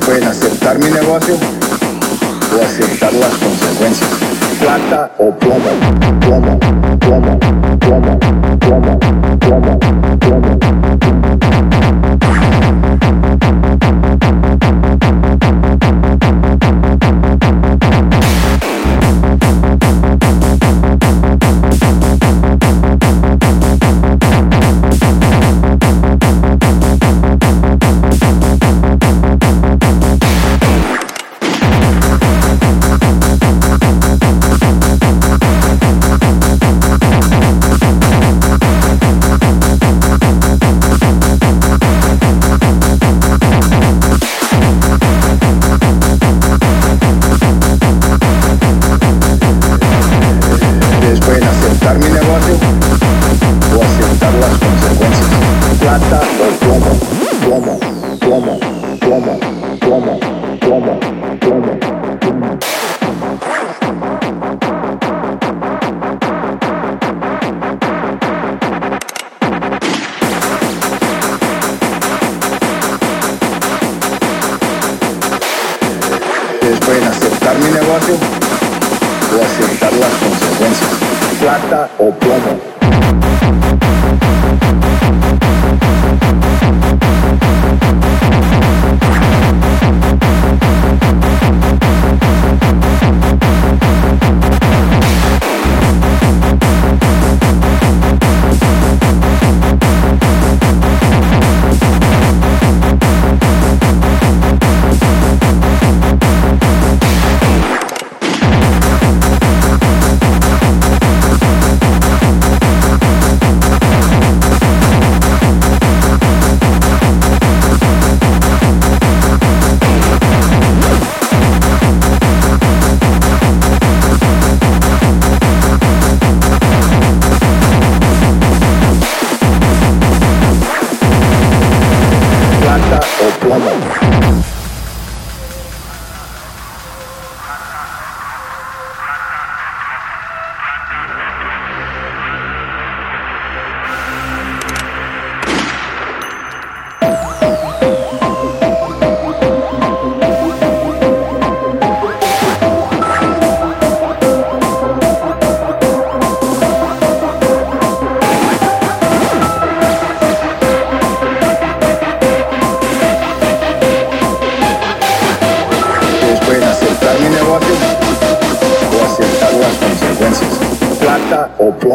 pueden aceptar mi negocio o aceptar las consecuencias. Plata o plomo, plomo, plomo, plomo, plomo, plomo, plomo. Negocio o aceptar las consecuencias. Plata o plomo.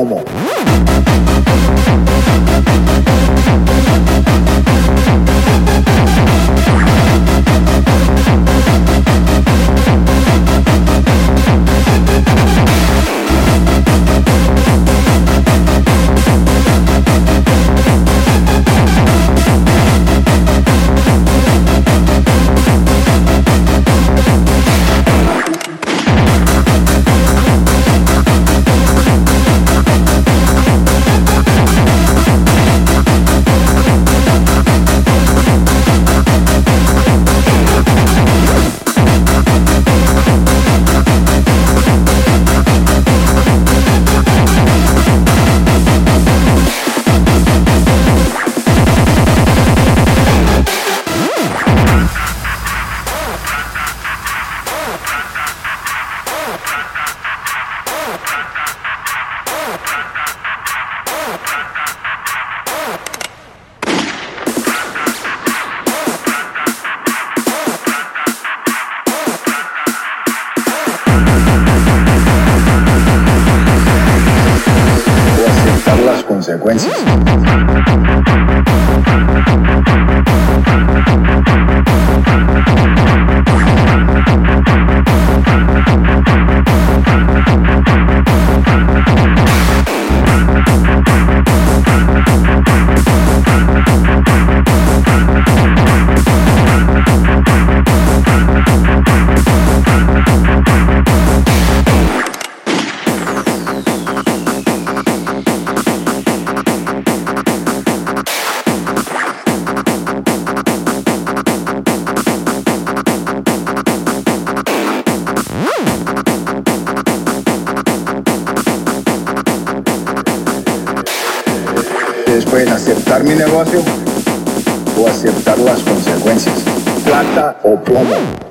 Plata aceptar las consecuencias. Pueden aceptar mi negocio o aceptar las consecuencias. plata o plomo.